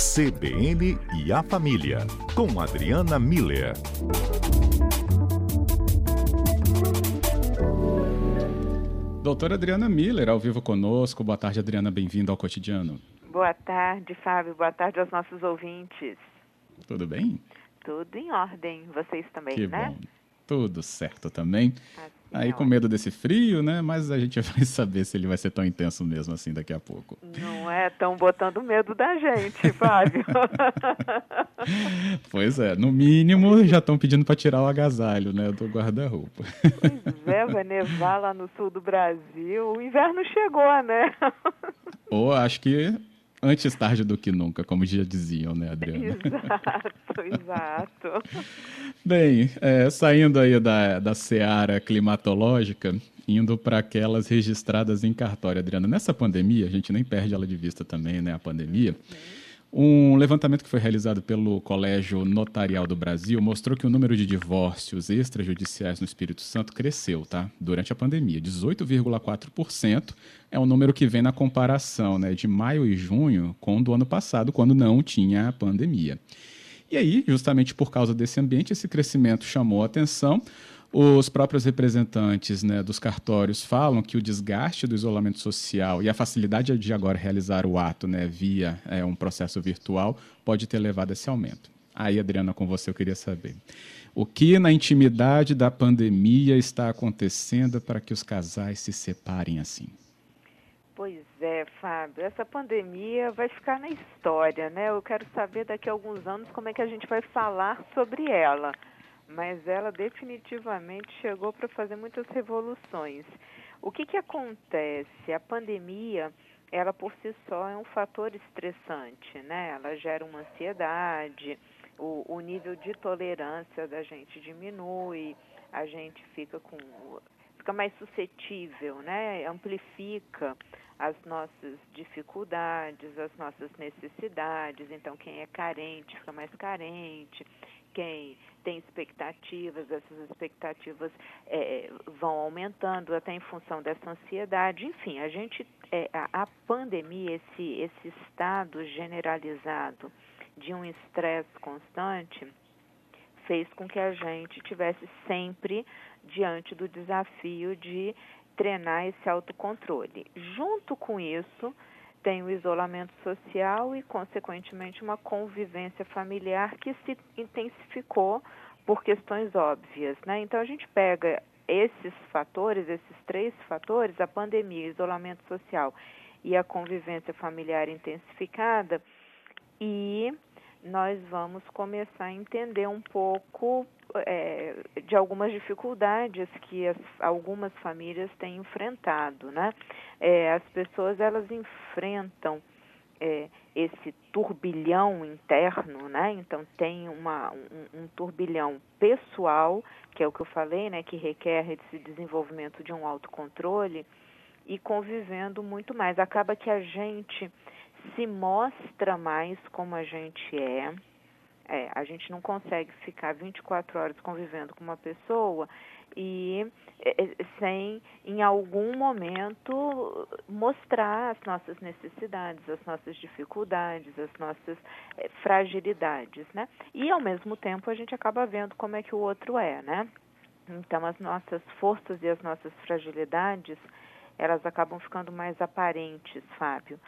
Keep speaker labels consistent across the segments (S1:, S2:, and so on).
S1: CBN e a Família, com Adriana Miller.
S2: Doutora Adriana Miller, ao vivo conosco. Boa tarde, Adriana. Bem-vinda ao cotidiano.
S3: Boa tarde, Fábio. Boa tarde aos nossos ouvintes.
S2: Tudo bem?
S3: Tudo em ordem. Vocês também,
S2: que
S3: né?
S2: Bom. Tudo certo também.
S3: Assim,
S2: Aí com medo desse frio, né? Mas a gente vai saber se ele vai ser tão intenso mesmo assim daqui a pouco.
S3: Não é? Estão botando medo da gente, Fábio.
S2: pois é, no mínimo já estão pedindo para tirar o agasalho, né, do guarda-roupa.
S3: Pois é, vai nevar lá no sul do Brasil. O inverno chegou, né?
S2: Ou acho que antes tarde do que nunca, como já diziam, né, Adriana?
S3: Exato, exato.
S2: Bem, é, saindo aí da, da seara climatológica, indo para aquelas registradas em cartório, Adriana, nessa pandemia, a gente nem perde ela de vista também, né, a pandemia. Um levantamento que foi realizado pelo Colégio Notarial do Brasil mostrou que o número de divórcios extrajudiciais no Espírito Santo cresceu, tá? Durante a pandemia, 18,4% é o número que vem na comparação, né, de maio e junho com o do ano passado, quando não tinha a pandemia. E aí, justamente por causa desse ambiente, esse crescimento chamou a atenção. Os próprios representantes né, dos cartórios falam que o desgaste do isolamento social e a facilidade de agora realizar o ato né, via é, um processo virtual pode ter levado a esse aumento. Aí, Adriana, com você eu queria saber. O que na intimidade da pandemia está acontecendo para que os casais se separem assim?
S3: Pois é, Fábio, essa pandemia vai ficar na história, né? Eu quero saber daqui a alguns anos como é que a gente vai falar sobre ela mas ela definitivamente chegou para fazer muitas revoluções. O que, que acontece? A pandemia, ela por si só é um fator estressante, né? Ela gera uma ansiedade, o, o nível de tolerância da gente diminui, a gente fica com fica mais suscetível, né? Amplifica as nossas dificuldades, as nossas necessidades. Então, quem é carente fica mais carente quem tem expectativas, essas expectativas é, vão aumentando até em função dessa ansiedade. Enfim, a gente, é, a, a pandemia, esse, esse estado generalizado de um estresse constante, fez com que a gente tivesse sempre diante do desafio de treinar esse autocontrole. Junto com isso, tem o isolamento social e, consequentemente, uma convivência familiar que se intensificou por questões óbvias. Né? Então, a gente pega esses fatores, esses três fatores, a pandemia, o isolamento social e a convivência familiar intensificada, e nós vamos começar a entender um pouco é, de algumas dificuldades que as, algumas famílias têm enfrentado, né? É, as pessoas elas enfrentam é, esse turbilhão interno, né? Então tem uma, um, um, turbilhão pessoal, que é o que eu falei, né? Que requer esse desenvolvimento de um autocontrole e convivendo muito mais. Acaba que a gente se mostra mais como a gente é, é, a gente não consegue ficar 24 horas convivendo com uma pessoa e é, é, sem, em algum momento, mostrar as nossas necessidades, as nossas dificuldades, as nossas é, fragilidades, né? E, ao mesmo tempo, a gente acaba vendo como é que o outro é, né? Então, as nossas forças e as nossas fragilidades, elas acabam ficando mais aparentes, Fábio,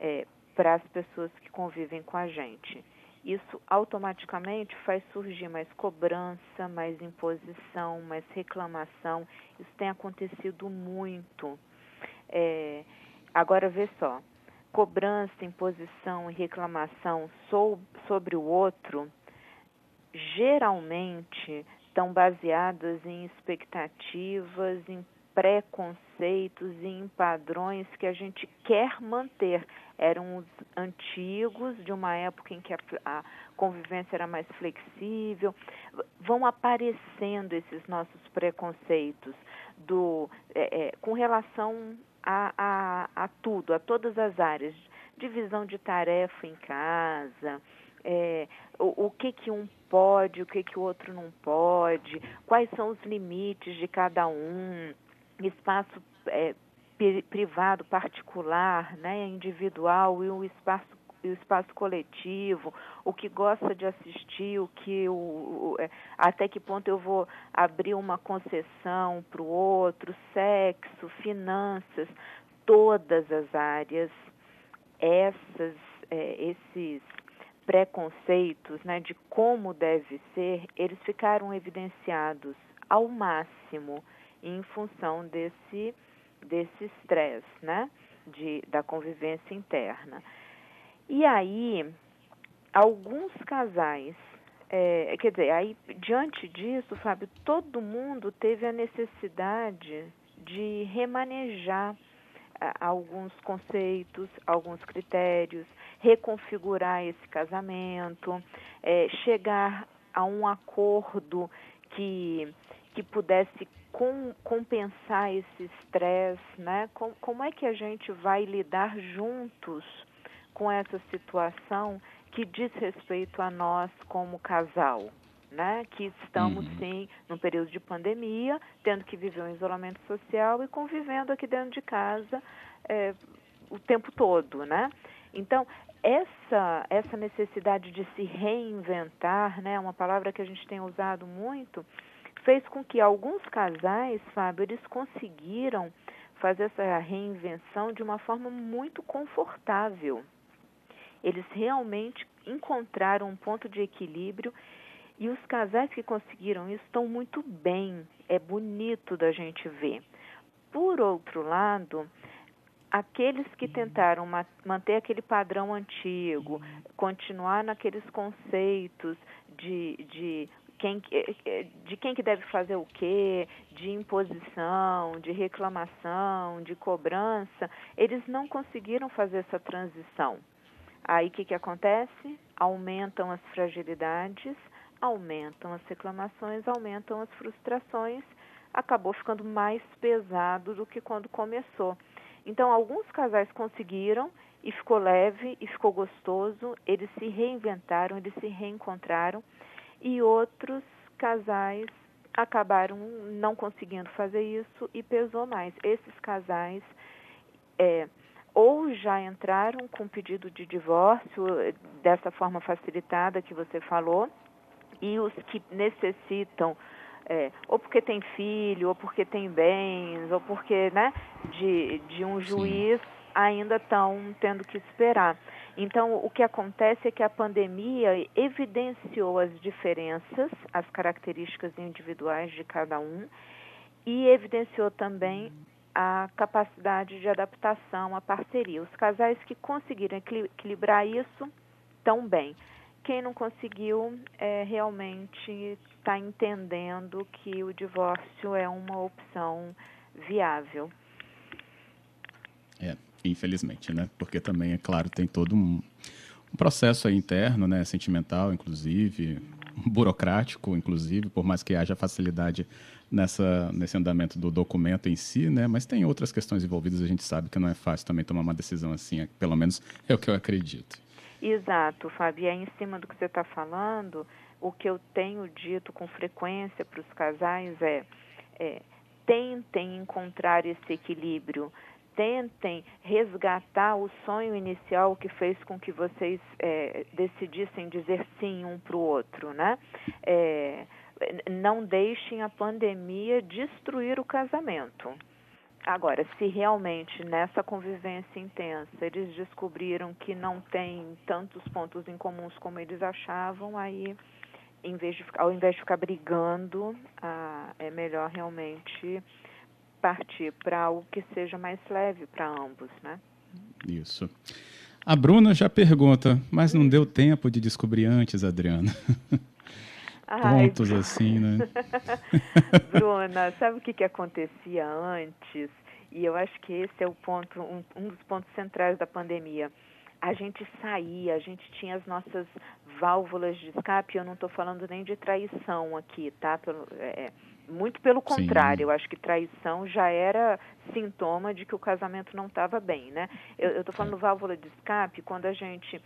S3: é, para as pessoas que convivem com a gente isso automaticamente faz surgir mais cobrança, mais imposição, mais reclamação. Isso tem acontecido muito. É, agora, vê só: cobrança, imposição e reclamação sobre o outro geralmente estão baseadas em expectativas, em preconceitos e em padrões que a gente quer manter. Eram os antigos, de uma época em que a, a convivência era mais flexível. Vão aparecendo esses nossos preconceitos do, é, é, com relação a, a, a tudo, a todas as áreas. Divisão de tarefa em casa, é, o, o, que que um pode, o que que o outro não pode, quais são os limites de cada um, espaço é, privado, particular, né, individual e o espaço o espaço coletivo, o que gosta de assistir, o que o, é, até que ponto eu vou abrir uma concessão para o outro, sexo, finanças, todas as áreas, essas, é, esses preconceitos né, de como deve ser, eles ficaram evidenciados ao máximo em função desse desse estresse, né, de, da convivência interna. E aí, alguns casais, é, quer dizer, aí diante disso, Fábio, todo mundo teve a necessidade de remanejar alguns conceitos, alguns critérios, reconfigurar esse casamento, é, chegar a um acordo que, que pudesse com, compensar esse estresse, né? Com, como é que a gente vai lidar juntos com essa situação que diz respeito a nós como casal? né? Que estamos uhum. sim num período de pandemia, tendo que viver um isolamento social e convivendo aqui dentro de casa é, o tempo todo, né? Então essa essa necessidade de se reinventar, né? Uma palavra que a gente tem usado muito, fez com que alguns casais, Fábio, eles conseguiram fazer essa reinvenção de uma forma muito confortável. Eles realmente encontraram um ponto de equilíbrio e os casais que conseguiram isso estão muito bem, é bonito da gente ver. Por outro lado, aqueles que tentaram manter aquele padrão antigo, continuar naqueles conceitos de, de quem, de quem que deve fazer o quê, de imposição, de reclamação, de cobrança, eles não conseguiram fazer essa transição. Aí o que, que acontece? Aumentam as fragilidades, aumentam as reclamações, aumentam as frustrações, acabou ficando mais pesado do que quando começou. Então, alguns casais conseguiram e ficou leve e ficou gostoso, eles se reinventaram, eles se reencontraram, e outros casais acabaram não conseguindo fazer isso e pesou mais. Esses casais é, ou já entraram com pedido de divórcio dessa forma facilitada que você falou, e os que necessitam, é, ou porque tem filho, ou porque tem bens, ou porque né, de, de um juiz, Sim. Ainda estão tendo que esperar. Então, o que acontece é que a pandemia evidenciou as diferenças, as características individuais de cada um, e evidenciou também a capacidade de adaptação, a parceria. Os casais que conseguiram equilibrar isso estão bem quem não conseguiu é, realmente está entendendo que o divórcio é uma opção viável.
S2: É, infelizmente, né? Porque também, é claro, tem todo um, um processo interno, né? Sentimental, inclusive, burocrático, inclusive, por mais que haja facilidade nessa, nesse andamento do documento em si, né? Mas tem outras questões envolvidas, a gente sabe que não é fácil também tomar uma decisão assim, pelo menos é o que eu acredito.
S3: Exato, Fábio. Em cima do que você está falando, o que eu tenho dito com frequência para os casais é, é tentem encontrar esse equilíbrio, tentem resgatar o sonho inicial que fez com que vocês é, decidissem dizer sim um para o outro, né? É, não deixem a pandemia destruir o casamento. Agora, se realmente nessa convivência intensa eles descobriram que não tem tantos pontos em comuns como eles achavam, aí, em vez de, ao invés de ficar brigando, ah, é melhor realmente partir para algo que seja mais leve para ambos, né?
S2: Isso. A Bruna já pergunta, mas não deu tempo de descobrir antes, Adriana? Ai, pontos assim, né?
S3: Bruna, sabe o que, que acontecia antes? E eu acho que esse é o ponto, um, um dos pontos centrais da pandemia. A gente saía, a gente tinha as nossas válvulas de escape. Eu não estou falando nem de traição aqui, tá? Pelo, é, muito pelo contrário, Sim. eu acho que traição já era sintoma de que o casamento não estava bem, né? Eu estou falando é. válvula de escape quando a gente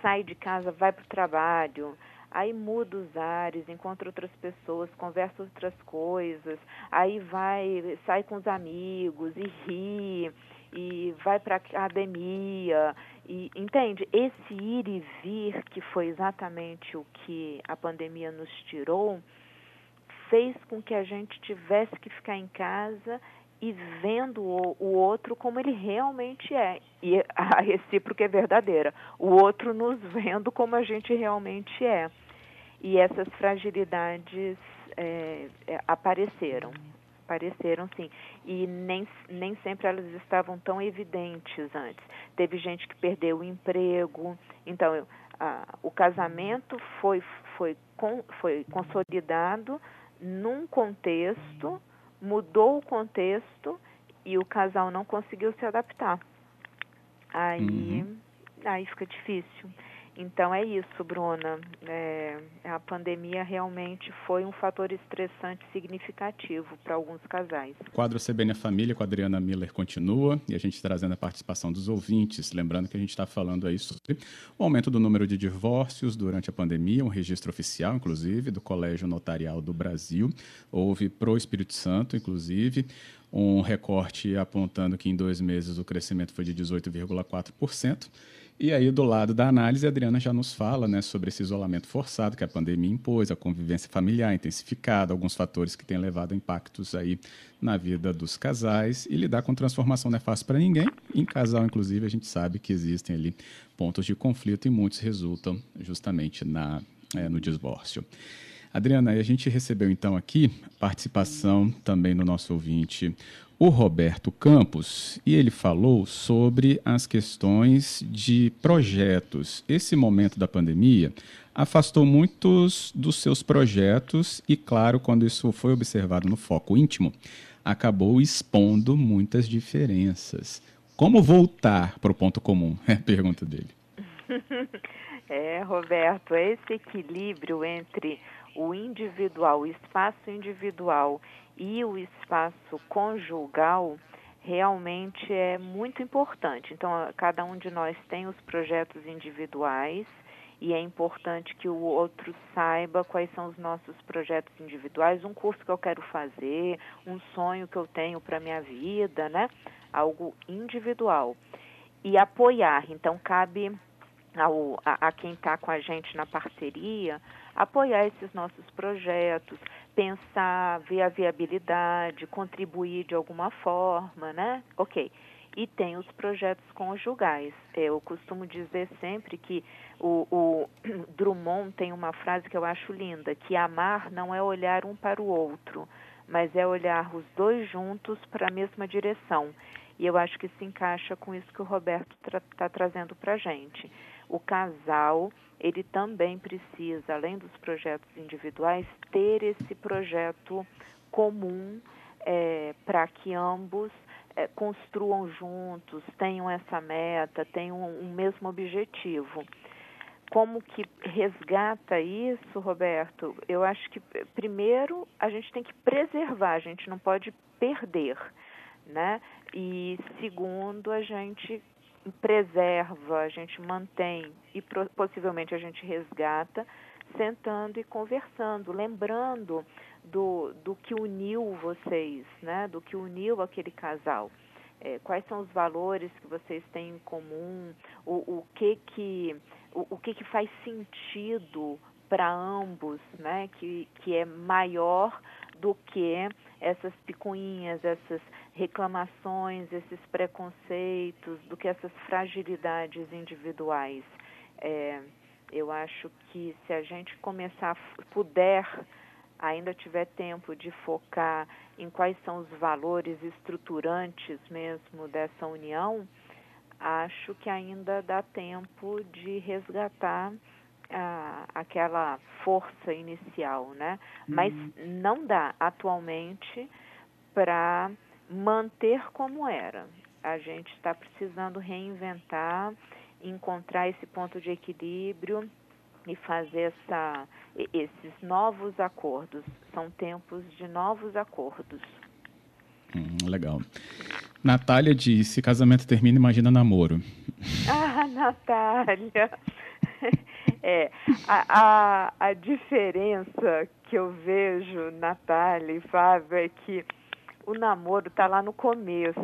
S3: sai de casa, vai para o trabalho, aí muda os ares, encontra outras pessoas, conversa outras coisas, aí vai, sai com os amigos e ri, e vai para academia E entende? Esse ir e vir, que foi exatamente o que a pandemia nos tirou, fez com que a gente tivesse que ficar em casa e vendo o, o outro como ele realmente é. E a recíproca é verdadeira. O outro nos vendo como a gente realmente é. E essas fragilidades é, é, apareceram apareceram sim. E nem, nem sempre elas estavam tão evidentes antes. Teve gente que perdeu o emprego. Então, a, o casamento foi, foi, com, foi consolidado num contexto, mudou o contexto e o casal não conseguiu se adaptar. Aí, uhum. aí fica difícil. Então é isso, Bruna. É, a pandemia realmente foi um fator estressante significativo para alguns casais.
S2: O quadro CBN Família com a Adriana Miller continua e a gente trazendo a participação dos ouvintes. Lembrando que a gente está falando aí sobre o aumento do número de divórcios durante a pandemia, um registro oficial, inclusive, do Colégio Notarial do Brasil. Houve pro Espírito Santo, inclusive, um recorte apontando que em dois meses o crescimento foi de 18,4%. E aí, do lado da análise, a Adriana já nos fala né, sobre esse isolamento forçado que a pandemia impôs, a convivência familiar intensificada, alguns fatores que têm levado a impactos aí na vida dos casais. E lidar com transformação não é fácil para ninguém. Em casal, inclusive, a gente sabe que existem ali pontos de conflito e muitos resultam justamente na, é, no divórcio. Adriana, a gente recebeu então aqui participação também no nosso ouvinte, o Roberto Campos, e ele falou sobre as questões de projetos. Esse momento da pandemia afastou muitos dos seus projetos e, claro, quando isso foi observado no foco íntimo, acabou expondo muitas diferenças. Como voltar para o ponto comum? É a pergunta dele.
S3: É, Roberto, esse equilíbrio entre o individual, o espaço individual e o espaço conjugal realmente é muito importante. Então, cada um de nós tem os projetos individuais e é importante que o outro saiba quais são os nossos projetos individuais, um curso que eu quero fazer, um sonho que eu tenho para minha vida, né? Algo individual. E apoiar. Então, cabe ao, a, a quem está com a gente na parceria apoiar esses nossos projetos, pensar, ver a viabilidade, contribuir de alguma forma, né? Ok. E tem os projetos conjugais. Eu costumo dizer sempre que o, o Drummond tem uma frase que eu acho linda, que amar não é olhar um para o outro, mas é olhar os dois juntos para a mesma direção. E eu acho que se encaixa com isso que o Roberto está tra trazendo para a gente. O casal ele também precisa, além dos projetos individuais, ter esse projeto comum é, para que ambos é, construam juntos, tenham essa meta, tenham um, um mesmo objetivo. Como que resgata isso, Roberto? Eu acho que primeiro a gente tem que preservar, a gente não pode perder, né? E segundo, a gente preserva, a gente mantém e possivelmente a gente resgata, sentando e conversando, lembrando do, do que uniu vocês, né? do que uniu aquele casal. É, quais são os valores que vocês têm em comum, o, o que que o, o que que faz sentido para ambos, né? que, que é maior do que essas picuinhas, essas reclamações, esses preconceitos, do que essas fragilidades individuais. É, eu acho que se a gente começar, puder, ainda tiver tempo de focar em quais são os valores estruturantes mesmo dessa união, acho que ainda dá tempo de resgatar a, aquela força inicial, né? Uhum. Mas não dá atualmente para manter como era. A gente está precisando reinventar, encontrar esse ponto de equilíbrio e fazer essa, esses novos acordos. São tempos de novos acordos.
S2: Hum, legal. Natália disse: casamento termina, imagina namoro.
S3: Ah, Natália! É, a, a, a diferença que eu vejo, Natália e Fábio, é que o namoro está lá no começo.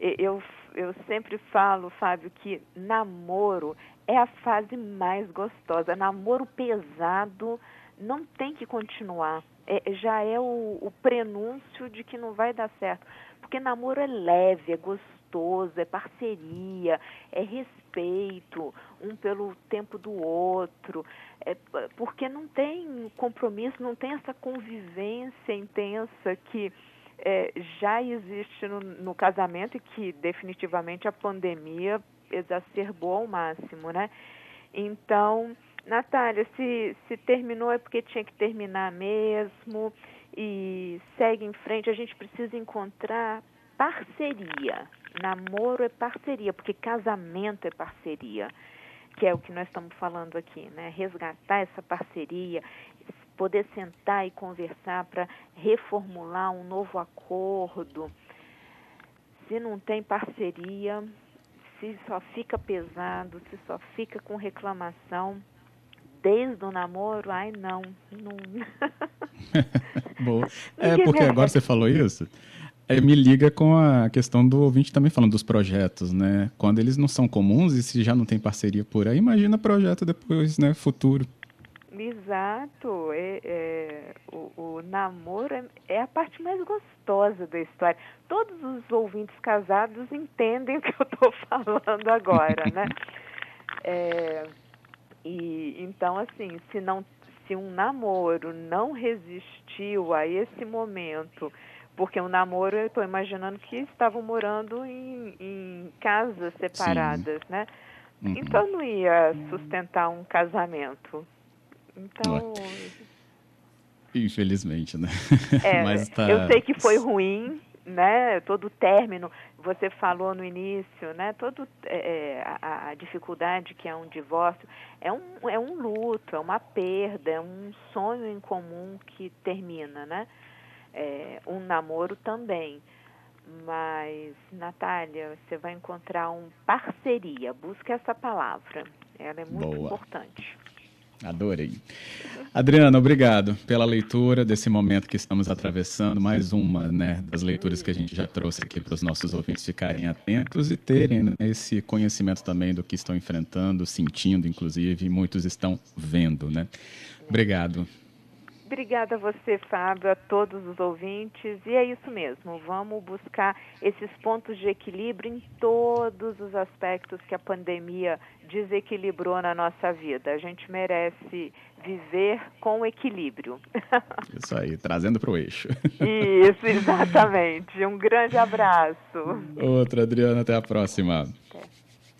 S3: Eu, eu sempre falo, Fábio, que namoro é a fase mais gostosa. Namoro pesado não tem que continuar. É, já é o, o prenúncio de que não vai dar certo. Porque namoro é leve, é gostoso, é parceria, é respeito um pelo tempo do outro. É, porque não tem compromisso, não tem essa convivência intensa que é, já existe no, no casamento e que definitivamente a pandemia exacerbou ao máximo, né? Então, Natália, se, se terminou é porque tinha que terminar mesmo e segue em frente. A gente precisa encontrar parceria. Namoro é parceria, porque casamento é parceria, que é o que nós estamos falando aqui, né? Resgatar essa parceria, poder sentar e conversar para reformular um novo acordo. Se não tem parceria, se só fica pesado, se só fica com reclamação, desde o namoro, ai não, não.
S2: Boa. É porque agora você falou isso. É, me liga com a questão do ouvinte também falando dos projetos, né? Quando eles não são comuns e se já não tem parceria por aí, imagina projeto depois, né? Futuro.
S3: Exato. É, é o, o, namoro é, é, a parte mais gostosa da história. Todos os ouvintes casados entendem o que eu estou falando agora, né? É, e então, assim, se não, se um namoro não resistiu a esse momento, porque o um namoro, eu estou imaginando que estavam morando em, em casas separadas, Sim. né? Uhum. Então não ia sustentar um casamento. Então.
S2: Infelizmente, né?
S3: É, Mas tá... Eu sei que foi ruim, né? Todo o término, você falou no início, né? Todo é, é, a, a, dificuldade que é um divórcio é um, é um luto, é uma perda, é um sonho em comum que termina, né? É, um namoro também. Mas, Natália, você vai encontrar um parceria. Busque essa palavra. Ela é muito Boa. importante.
S2: Adorei. Adriana, obrigado pela leitura desse momento que estamos atravessando, mais uma né, das leituras que a gente já trouxe aqui para os nossos ouvintes ficarem atentos e terem né, esse conhecimento também do que estão enfrentando, sentindo, inclusive, e muitos estão vendo, né? Obrigado.
S3: Obrigada a você, Fábio, a todos os ouvintes. E é isso mesmo, vamos buscar esses pontos de equilíbrio em todos os aspectos que a pandemia desequilibrou na nossa vida. A gente merece viver com equilíbrio.
S2: Isso aí, trazendo para o eixo.
S3: Isso, exatamente. Um grande abraço.
S2: Outra, Adriana, até a próxima. Até.